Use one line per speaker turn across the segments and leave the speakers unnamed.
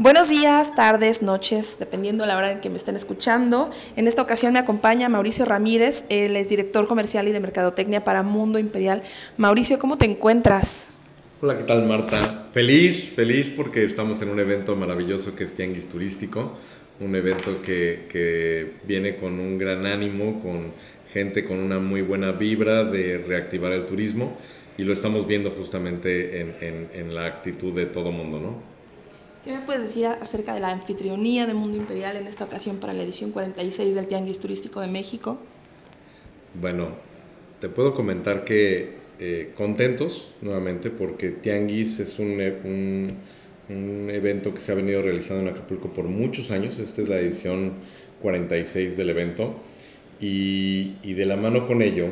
Buenos días, tardes, noches, dependiendo de la hora en que me estén escuchando. En esta ocasión me acompaña Mauricio Ramírez, él es director comercial y de mercadotecnia para Mundo Imperial. Mauricio, ¿cómo te encuentras?
Hola, ¿qué tal Marta? Feliz, feliz porque estamos en un evento maravilloso que es Tianguis Turístico, un evento que, viene con un gran ánimo, con gente con una muy buena vibra de reactivar el turismo y lo estamos viendo justamente en, en, en la actitud de todo mundo, ¿no?
¿Qué me puedes decir acerca de la anfitrionía de Mundo Imperial en esta ocasión para la edición 46 del Tianguis Turístico de México?
Bueno, te puedo comentar que eh, contentos nuevamente porque Tianguis es un, un, un, evento que se ha venido realizando en Acapulco por muchos años. Esta es la edición 46 del evento y, y de la mano con ello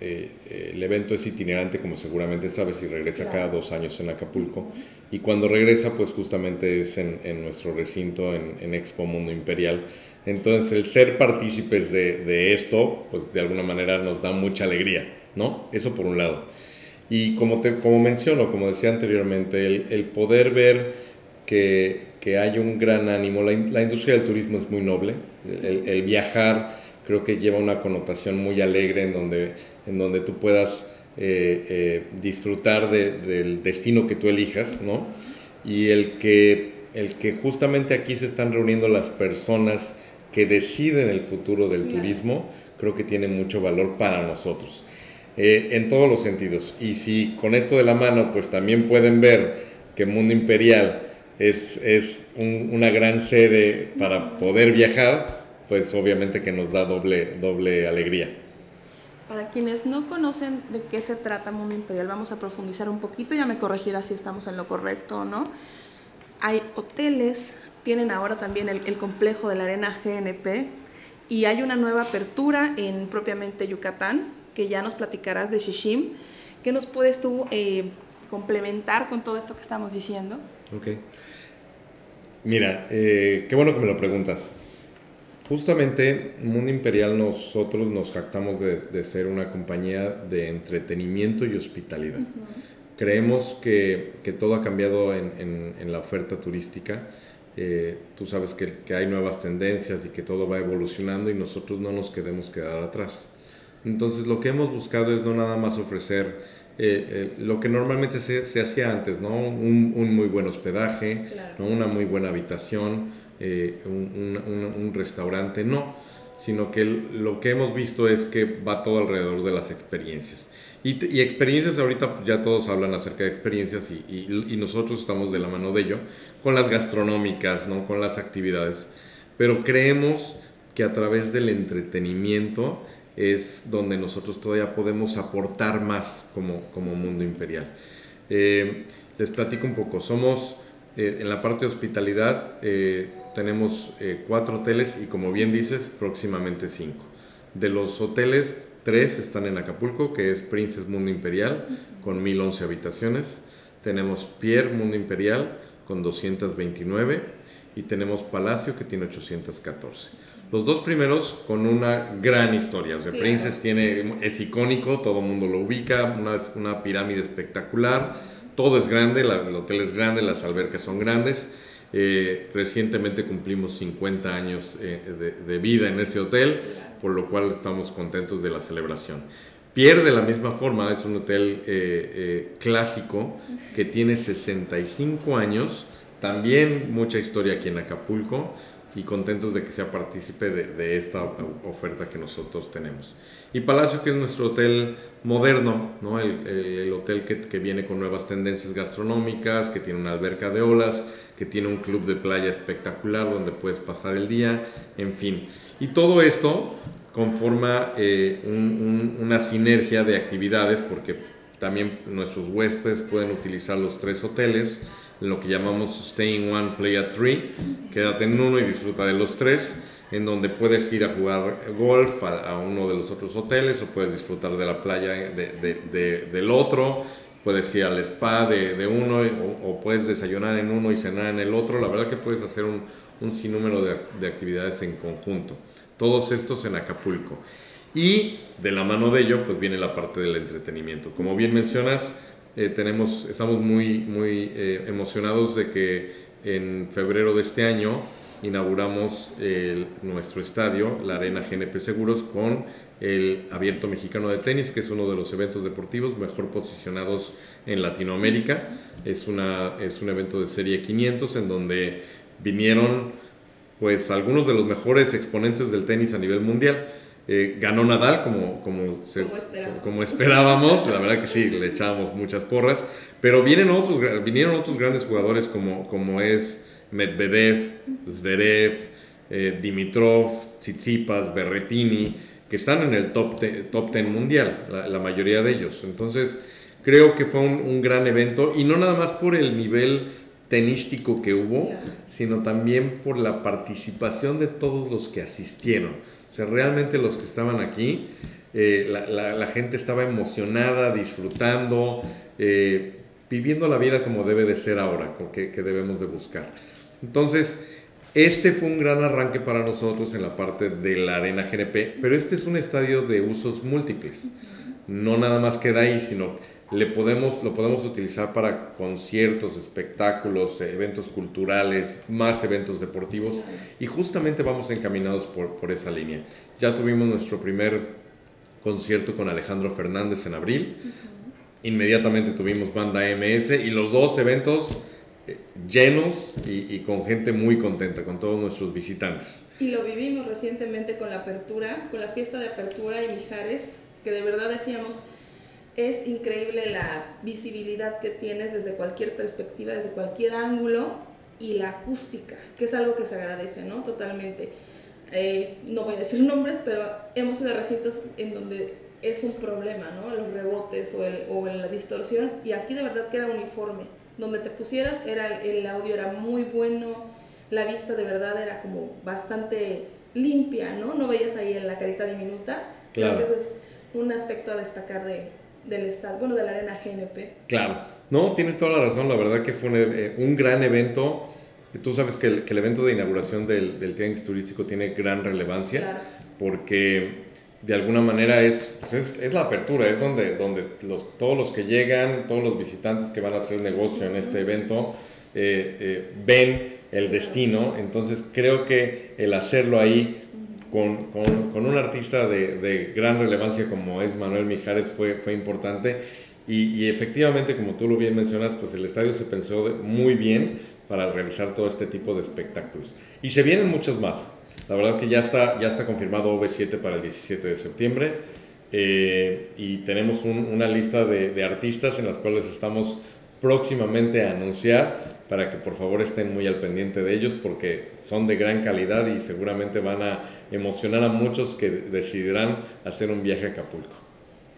eh, el evento es itinerante, como seguramente sabes, y regresa claro. cada dos años en Acapulco. Uh -huh. Y cuando regresa, pues justamente es en, en nuestro recinto, en, en, Expo Mundo Imperial. Entonces, el ser partícipes de, de, esto, pues de alguna manera nos da mucha alegría, ¿no? Eso por un lado. Y como, te, como menciono, como decía anteriormente, el, el poder ver que, que, hay un gran ánimo, la, la, industria del turismo es muy noble, el, el viajar creo que lleva una connotación muy alegre en donde, en donde tú puedas eh, eh, disfrutar de, del destino que tú elijas, ¿no? Y el que, el que justamente aquí se están reuniendo las personas que deciden el futuro del turismo, creo que tiene mucho valor para nosotros, eh, en todos los sentidos. Y si con esto de la mano, pues también pueden ver que Mundo Imperial es, es un, una gran sede para poder viajar, pues obviamente que nos da doble, doble alegría.
Para quienes no conocen de qué se trata Mundo Imperial, vamos a profundizar un poquito, ya me corregirá si estamos en lo correcto o no. Hay hoteles, tienen ahora también el, el complejo de la arena GNP y hay una nueva apertura en propiamente Yucatán, que ya nos platicarás de Shishim. ¿Qué nos puedes tú eh, complementar con todo esto que estamos diciendo?
Ok. Mira, eh, qué bueno que me lo preguntas. Justamente, Mundo Imperial nosotros nos jactamos de, de, ser una compañía de entretenimiento y hospitalidad. Uh -huh. Creemos que, que, todo ha cambiado en, en, en la oferta turística. Eh, tú sabes que, que, hay nuevas tendencias y que todo va evolucionando y nosotros no nos queremos quedar atrás. Entonces, lo que hemos buscado es no nada más ofrecer eh, eh, lo que normalmente se, se, hacía antes, ¿no? Un, un muy buen hospedaje, claro. ¿no? una muy buena habitación, eh, un, restaurante, no, sino que lo que hemos visto es que va todo alrededor de las experiencias. Y, y experiencias, ahorita ya todos hablan acerca de experiencias y, nosotros estamos de la mano de ello, con las gastronómicas, ¿no? con las actividades, pero creemos que a través del entretenimiento es donde nosotros todavía podemos aportar más como, como mundo imperial. Eh, les platico un poco, somos eh, en la parte de hospitalidad, eh, tenemos eh, cuatro hoteles y como bien dices, próximamente cinco. De los hoteles, tres están en Acapulco, que es Princess Mundo Imperial, con 1011 habitaciones. Tenemos Pierre Mundo Imperial, con 229. Y tenemos Palacio, que tiene 814. Los dos primeros con una gran historia. O sea, claro. Princess tiene, es icónico, todo el mundo lo ubica, una, una pirámide espectacular. Todo es grande, el hotel es grande, las albercas son grandes eh, recientemente cumplimos 50 años eh, de, vida en ese hotel, por lo cual estamos contentos de la celebración. Pierre, de la misma forma, es un hotel eh, clásico que tiene 65 años, también mucha historia aquí en Acapulco y contentos de que sea partícipe de, de, esta oferta que nosotros tenemos. Y Palacio, que es nuestro hotel moderno, ¿no? el, el, el hotel que, que, viene con nuevas tendencias gastronómicas, que tiene una alberca de olas, que tiene un club de playa espectacular donde puedes pasar el día, en fin. Y todo esto conforma eh, un, un, una sinergia de actividades porque también nuestros huéspedes pueden utilizar los tres hoteles lo que llamamos Stay in One, Play at Three. Quédate en uno y disfruta de los tres, en donde puedes ir a jugar golf a, uno de los otros hoteles o puedes disfrutar de la playa de, de, de, del otro. Puedes ir al spa de, uno o, puedes desayunar en uno y cenar en el otro. La verdad que puedes hacer un, un sinnúmero de, actividades en conjunto. Todos estos en Acapulco. Y de la mano de ello, pues viene la parte del entretenimiento. Como bien mencionas, eh, tenemos, estamos muy, muy eh, emocionados de que en febrero de este año inauguramos nuestro estadio, la Arena GNP Seguros, con el Abierto Mexicano de Tenis, que es uno de los eventos deportivos mejor posicionados en Latinoamérica. Es, una, es un evento de serie 500 en donde vinieron pues algunos de los mejores exponentes del tenis a nivel mundial. Eh, ganó Nadal como, como, como, esperábamos. la verdad que sí, le echábamos muchas porras, pero vienen otros, vinieron otros grandes jugadores como, como es Medvedev, Zverev, eh, Dimitrov, Tsitsipas, Berretini, que están en el top, top 10 mundial, la, mayoría de ellos. Entonces, creo que fue un, gran evento y no nada más por el nivel tenístico que hubo, sino también por la participación de todos los que asistieron. O sea, realmente los que estaban aquí, eh, la, gente estaba emocionada, disfrutando, eh, viviendo la vida como debe de ser ahora, que, que debemos de buscar. Entonces, este fue un gran arranque para nosotros en la parte de la Arena GNP, pero este es un estadio de usos múltiples. No nada más queda ahí, sino le podemos, lo podemos utilizar para conciertos, espectáculos, eventos culturales, más eventos deportivos y justamente vamos encaminados por, por esa línea. Ya tuvimos nuestro primer concierto con Alejandro Fernández en abril, inmediatamente tuvimos banda MS y los dos eventos eh, llenos y, y, con gente muy contenta, con todos nuestros visitantes.
Y lo vivimos recientemente con la apertura, con la fiesta de apertura y Mijares, que de verdad decíamos, es increíble la visibilidad que tienes desde cualquier perspectiva, desde cualquier ángulo y la acústica, que es algo que se agradece, ¿no? Totalmente. Eh, no voy a decir nombres, pero hemos ido a recintos en donde es un problema, ¿no? Los rebotes o, el, o la distorsión, y aquí de verdad que era uniforme. Donde te pusieras, era, el audio era muy bueno, la vista de verdad era como bastante limpia, ¿no? No veías ahí en la carita diminuta. Claro. Creo que eso es un aspecto a destacar de, del estado, bueno, de la arena GNP.
Claro, no, tienes toda la razón, la verdad que fue un, eh, un gran evento. Tú sabes que el, que el, evento de inauguración del, del Tianguis Turístico tiene gran relevancia claro. porque de alguna manera es, pues es, es, la apertura, es donde, donde los, todos los que llegan, todos los visitantes que van a hacer negocio en este evento eh, eh, ven el destino. Entonces creo que el hacerlo ahí con, con, con un artista de, de, gran relevancia como es Manuel Mijares fue, fue importante y, y, efectivamente, como tú lo bien mencionas, pues el estadio se pensó muy bien para realizar todo este tipo de espectáculos. Y se vienen muchos más. La verdad que ya está, ya está confirmado OV7 para el 17 de septiembre eh, y tenemos un, una lista de, de artistas en las cuales estamos próximamente a anunciar para que por favor estén muy al pendiente de ellos porque son de gran calidad y seguramente van a emocionar a muchos que decidirán hacer un viaje a Acapulco.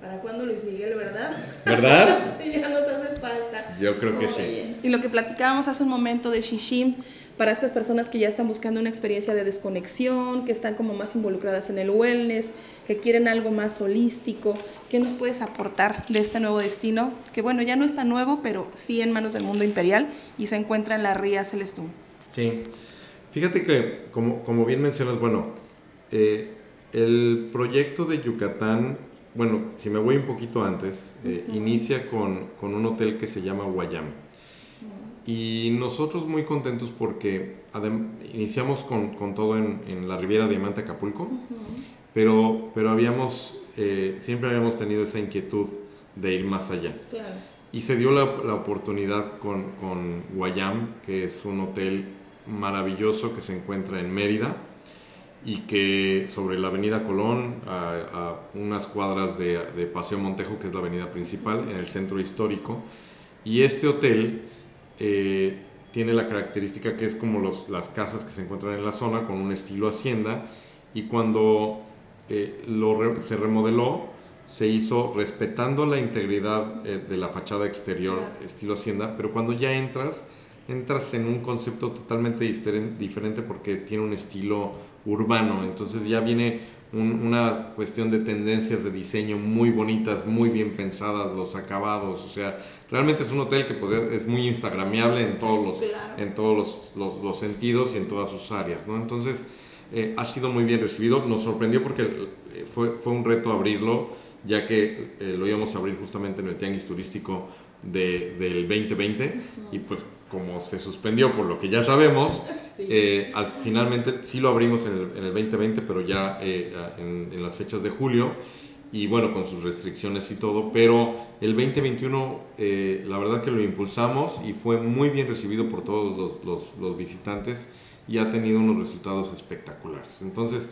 ¿Para cuándo Luis Miguel, verdad?
¿Verdad?
ya nos hace falta.
Yo creo que Oye. sí.
Y lo que platicábamos hace un momento de Shishim, para estas personas que ya están buscando una experiencia de desconexión, que están como más involucradas en el wellness, que quieren algo más holístico, ¿qué nos puedes aportar de este nuevo destino? Que bueno, ya no está nuevo, pero sí en manos del mundo imperial y se encuentra en la Ría Celestún.
Sí, fíjate que como, como bien mencionas, bueno, eh, el proyecto de Yucatán bueno, si me voy un poquito antes, eh, uh -huh. inicia con, con, un hotel que se llama Guayam. Y nosotros muy contentos porque iniciamos con, con todo en, en, la Riviera Diamante Acapulco, uh -huh. pero, pero habíamos, eh, siempre habíamos tenido esa inquietud de ir más allá.
Claro.
Y se dio la, la oportunidad con, con Guayam, que es un hotel maravilloso que se encuentra en Mérida y que sobre la avenida Colón, a, a unas cuadras de, de, Paseo Montejo, que es la avenida principal, en el centro histórico. Y este hotel eh, tiene la característica que es como los, las casas que se encuentran en la zona, con un estilo hacienda, y cuando eh, lo se remodeló, se hizo respetando la integridad eh, de la fachada exterior, estilo hacienda, pero cuando ya entras, entras en un concepto totalmente diferente porque tiene un estilo urbano, entonces ya viene un, una cuestión de tendencias de diseño muy bonitas, muy bien pensadas, los acabados, o sea, realmente es un hotel que puede, es muy instagramiable en todos los, claro. en todos los, los, los, sentidos y en todas sus áreas, ¿no? Entonces, eh, ha sido muy bien recibido, nos sorprendió porque eh, fue, fue un reto abrirlo, ya que eh, lo íbamos a abrir justamente en el Tianguis Turístico de, del 2020 uh -huh. y pues como se suspendió por lo que ya sabemos, eh, al, finalmente sí lo abrimos en el, en el 2020, pero ya eh, en, en, las fechas de julio y bueno, con sus restricciones y todo, pero el 2021 eh, la verdad que lo impulsamos y fue muy bien recibido por todos los, los, los, visitantes y ha tenido unos resultados espectaculares. Entonces,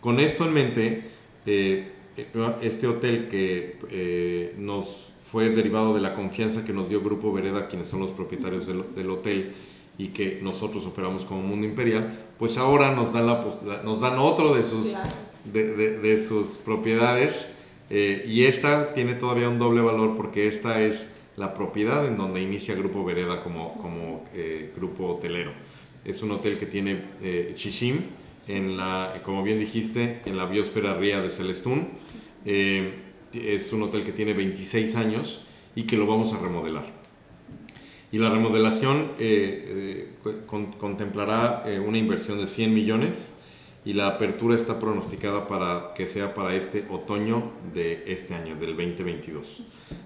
con esto en mente, este hotel que nos fue derivado de la confianza que nos dio Grupo Vereda, quienes son los propietarios del, del hotel y que nosotros operamos como Mundo Imperial, pues ahora nos dan, la, nos dan otro de sus, de, de, de sus propiedades eh, y esta tiene todavía un doble valor porque esta es la propiedad en donde inicia Grupo Vereda como, como eh, grupo hotelero. Es un hotel que tiene eh, Chichim, en la, como bien dijiste, en la biosfera ría de Celestún. Eh, es un hotel que tiene 26 años y que lo vamos a remodelar. Y la remodelación eh, eh, con, contemplará eh, una inversión de 100 millones y la apertura está pronosticada para que sea para este otoño de este año, del 2022.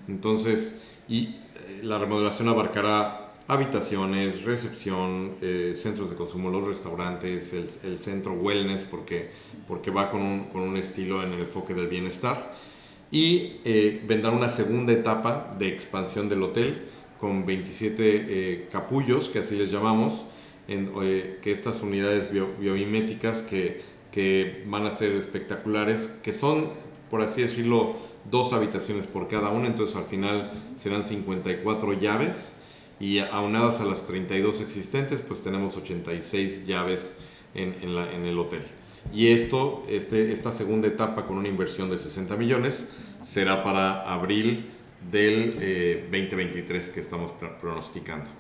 Entonces, y la remodelación abarcará habitaciones, recepción, centros de consumo, los restaurantes, el, el, centro wellness, porque, porque va con un, con un estilo en el enfoque del bienestar y eh, vendrá una segunda etapa de expansión del hotel con 27 eh, capullos, que así les llamamos, en, eh, que estas unidades bio, biomiméticas que, que, van a ser espectaculares, que son, por así decirlo, dos habitaciones por cada una, entonces al final serán 54 llaves y aunadas a las 32 existentes, pues tenemos 86 llaves en, la, en el hotel. Y esto, este, esta segunda etapa con una inversión de 60 millones será para abril del eh, 2023 que estamos pronosticando.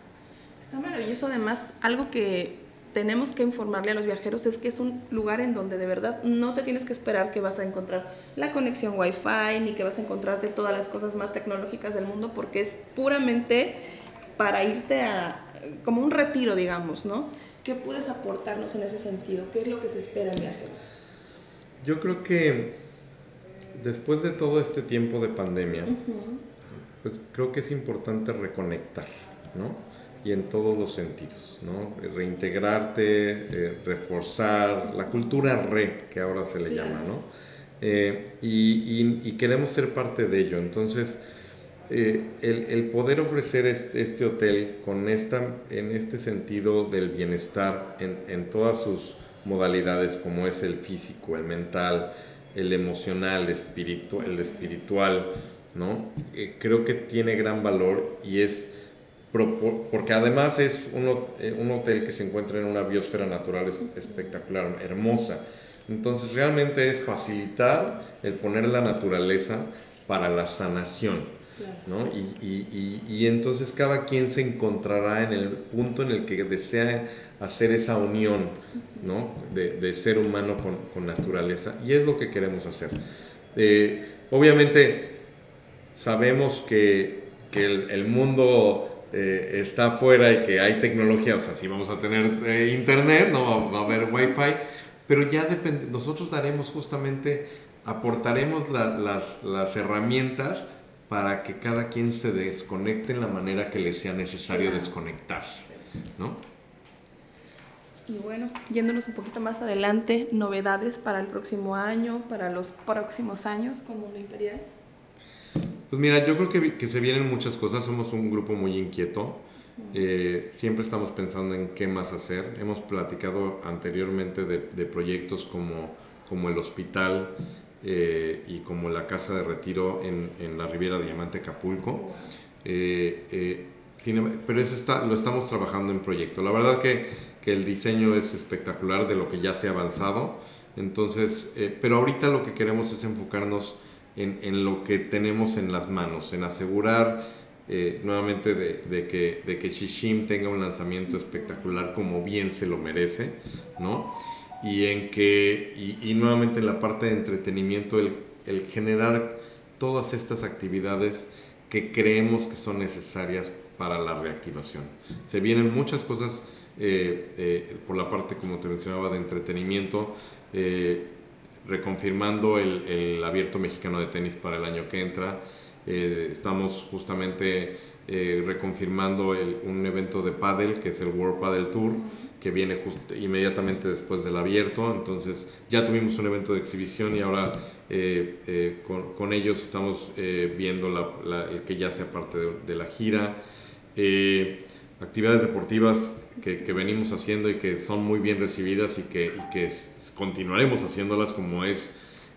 Está maravilloso además, algo que tenemos que informarle a los viajeros es que es un lugar en donde de verdad no te tienes que esperar que vas a encontrar la conexión wifi ni que vas a encontrarte todas las cosas más tecnológicas del mundo porque es puramente para irte a como un retiro digamos, ¿no? ¿Qué puedes aportarnos en ese sentido? ¿Qué es lo que se espera en viajero?
Yo creo que después de todo este tiempo de pandemia, uh -huh. pues creo que es importante reconectar, ¿no? Y en todos los sentidos, ¿no? Reintegrarte, eh, reforzar la cultura re, que ahora se le claro. llama, ¿no? Eh, y, y, y, queremos ser parte de ello. Entonces, eh, el, el, poder ofrecer este, este, hotel con esta, en este sentido del bienestar en, en, todas sus modalidades, como es el físico, el mental, el emocional, el espiritual, el espiritual ¿no? Eh, creo que tiene gran valor y es porque además es un, eh, un, hotel que se encuentra en una biosfera natural espectacular, hermosa. Entonces realmente es facilitar el poner la naturaleza para la sanación. ¿No? Y, y, y, y, entonces cada quien se encontrará en el punto en el que desea hacer esa unión ¿no? de, de, ser humano con, con, naturaleza y es lo que queremos hacer. Eh, obviamente sabemos que, que el, el, mundo eh, está afuera y que hay tecnología, o sea, si vamos a tener eh, internet, no va, a haber wifi, pero ya depende, nosotros daremos justamente, aportaremos la, las, las herramientas para que cada quien se desconecte en la manera que le sea necesario desconectarse, ¿no?
Y bueno, yéndonos un poquito más adelante, novedades para el próximo año, para los próximos años con Mundo Imperial.
Pues mira, yo creo que, que se vienen muchas cosas, somos un grupo muy inquieto, eh, siempre estamos pensando en qué más hacer. Hemos platicado anteriormente de, de proyectos como, como el hospital, eh, y como la casa de retiro en, en la Riviera Diamante Acapulco. Eh, eh, sin, pero eso está, lo estamos trabajando en proyecto. La verdad que, que, el diseño es espectacular de lo que ya se ha avanzado. Entonces, eh, pero ahorita lo que queremos es enfocarnos en, en, lo que tenemos en las manos, en asegurar eh, nuevamente de, de, que, de que Shishim tenga un lanzamiento espectacular como bien se lo merece, ¿no? Y en que, y, y, nuevamente en la parte de entretenimiento, el, el, generar todas estas actividades que creemos que son necesarias para la reactivación. Se vienen muchas cosas eh, eh, por la parte, como te mencionaba, de entretenimiento, eh, reconfirmando el, el, abierto mexicano de tenis para el año que entra. estamos justamente eh, reconfirmando un evento de paddle, que es el World Paddle Tour, que viene justo inmediatamente después del abierto. Entonces ya tuvimos un evento de exhibición y ahora eh, con, ellos estamos viendo el que ya sea parte de, la gira. actividades deportivas que, venimos haciendo y que son muy bien recibidas y que, y que continuaremos haciéndolas como es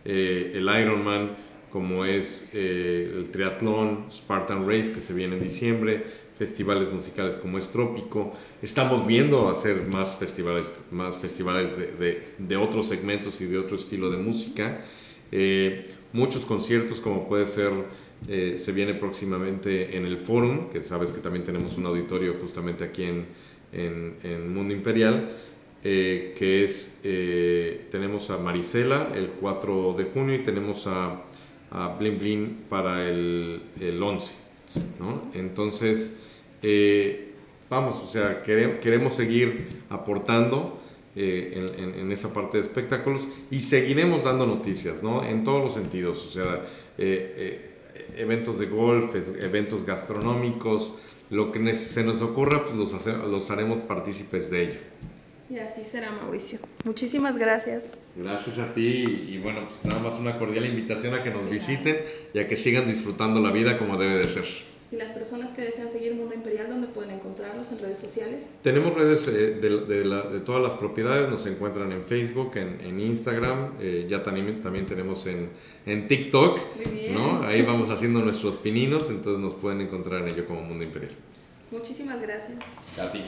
el Ironman, como es eh, el triatlón, Spartan Race que se viene en diciembre, festivales musicales como es Trópico. Estamos viendo hacer más festivales, más festivales de, de, otros segmentos y de otro estilo de música. Eh, muchos conciertos como puede ser, eh, se viene próximamente en el Forum, que sabes que también tenemos un auditorio justamente aquí en, en, en Mundo Imperial. que es, tenemos a Marisela el 4 de junio y tenemos a a Blin Blin para el, el 11. ¿no? Entonces, eh, vamos, o sea, queremos, seguir aportando eh, en, en, esa parte de espectáculos y seguiremos dando noticias, ¿no? En todos los sentidos, o sea, eh, eventos de golf, eventos gastronómicos, lo que se nos ocurra, pues los, los haremos partícipes de ello.
Y así será, Mauricio. Muchísimas gracias.
Gracias a ti y bueno, pues nada más una cordial invitación a que nos visiten y a que sigan disfrutando la vida como debe de ser.
¿Y las personas que desean seguir Mundo Imperial, dónde pueden encontrarlos en redes sociales?
Tenemos redes eh, de, todas las propiedades, nos encuentran en Facebook, en, Instagram, eh, ya también, también tenemos en, en TikTok, ¿no? Ahí vamos haciendo nuestros pininos, entonces nos pueden encontrar en ello como Mundo Imperial.
Muchísimas gracias.
A ti.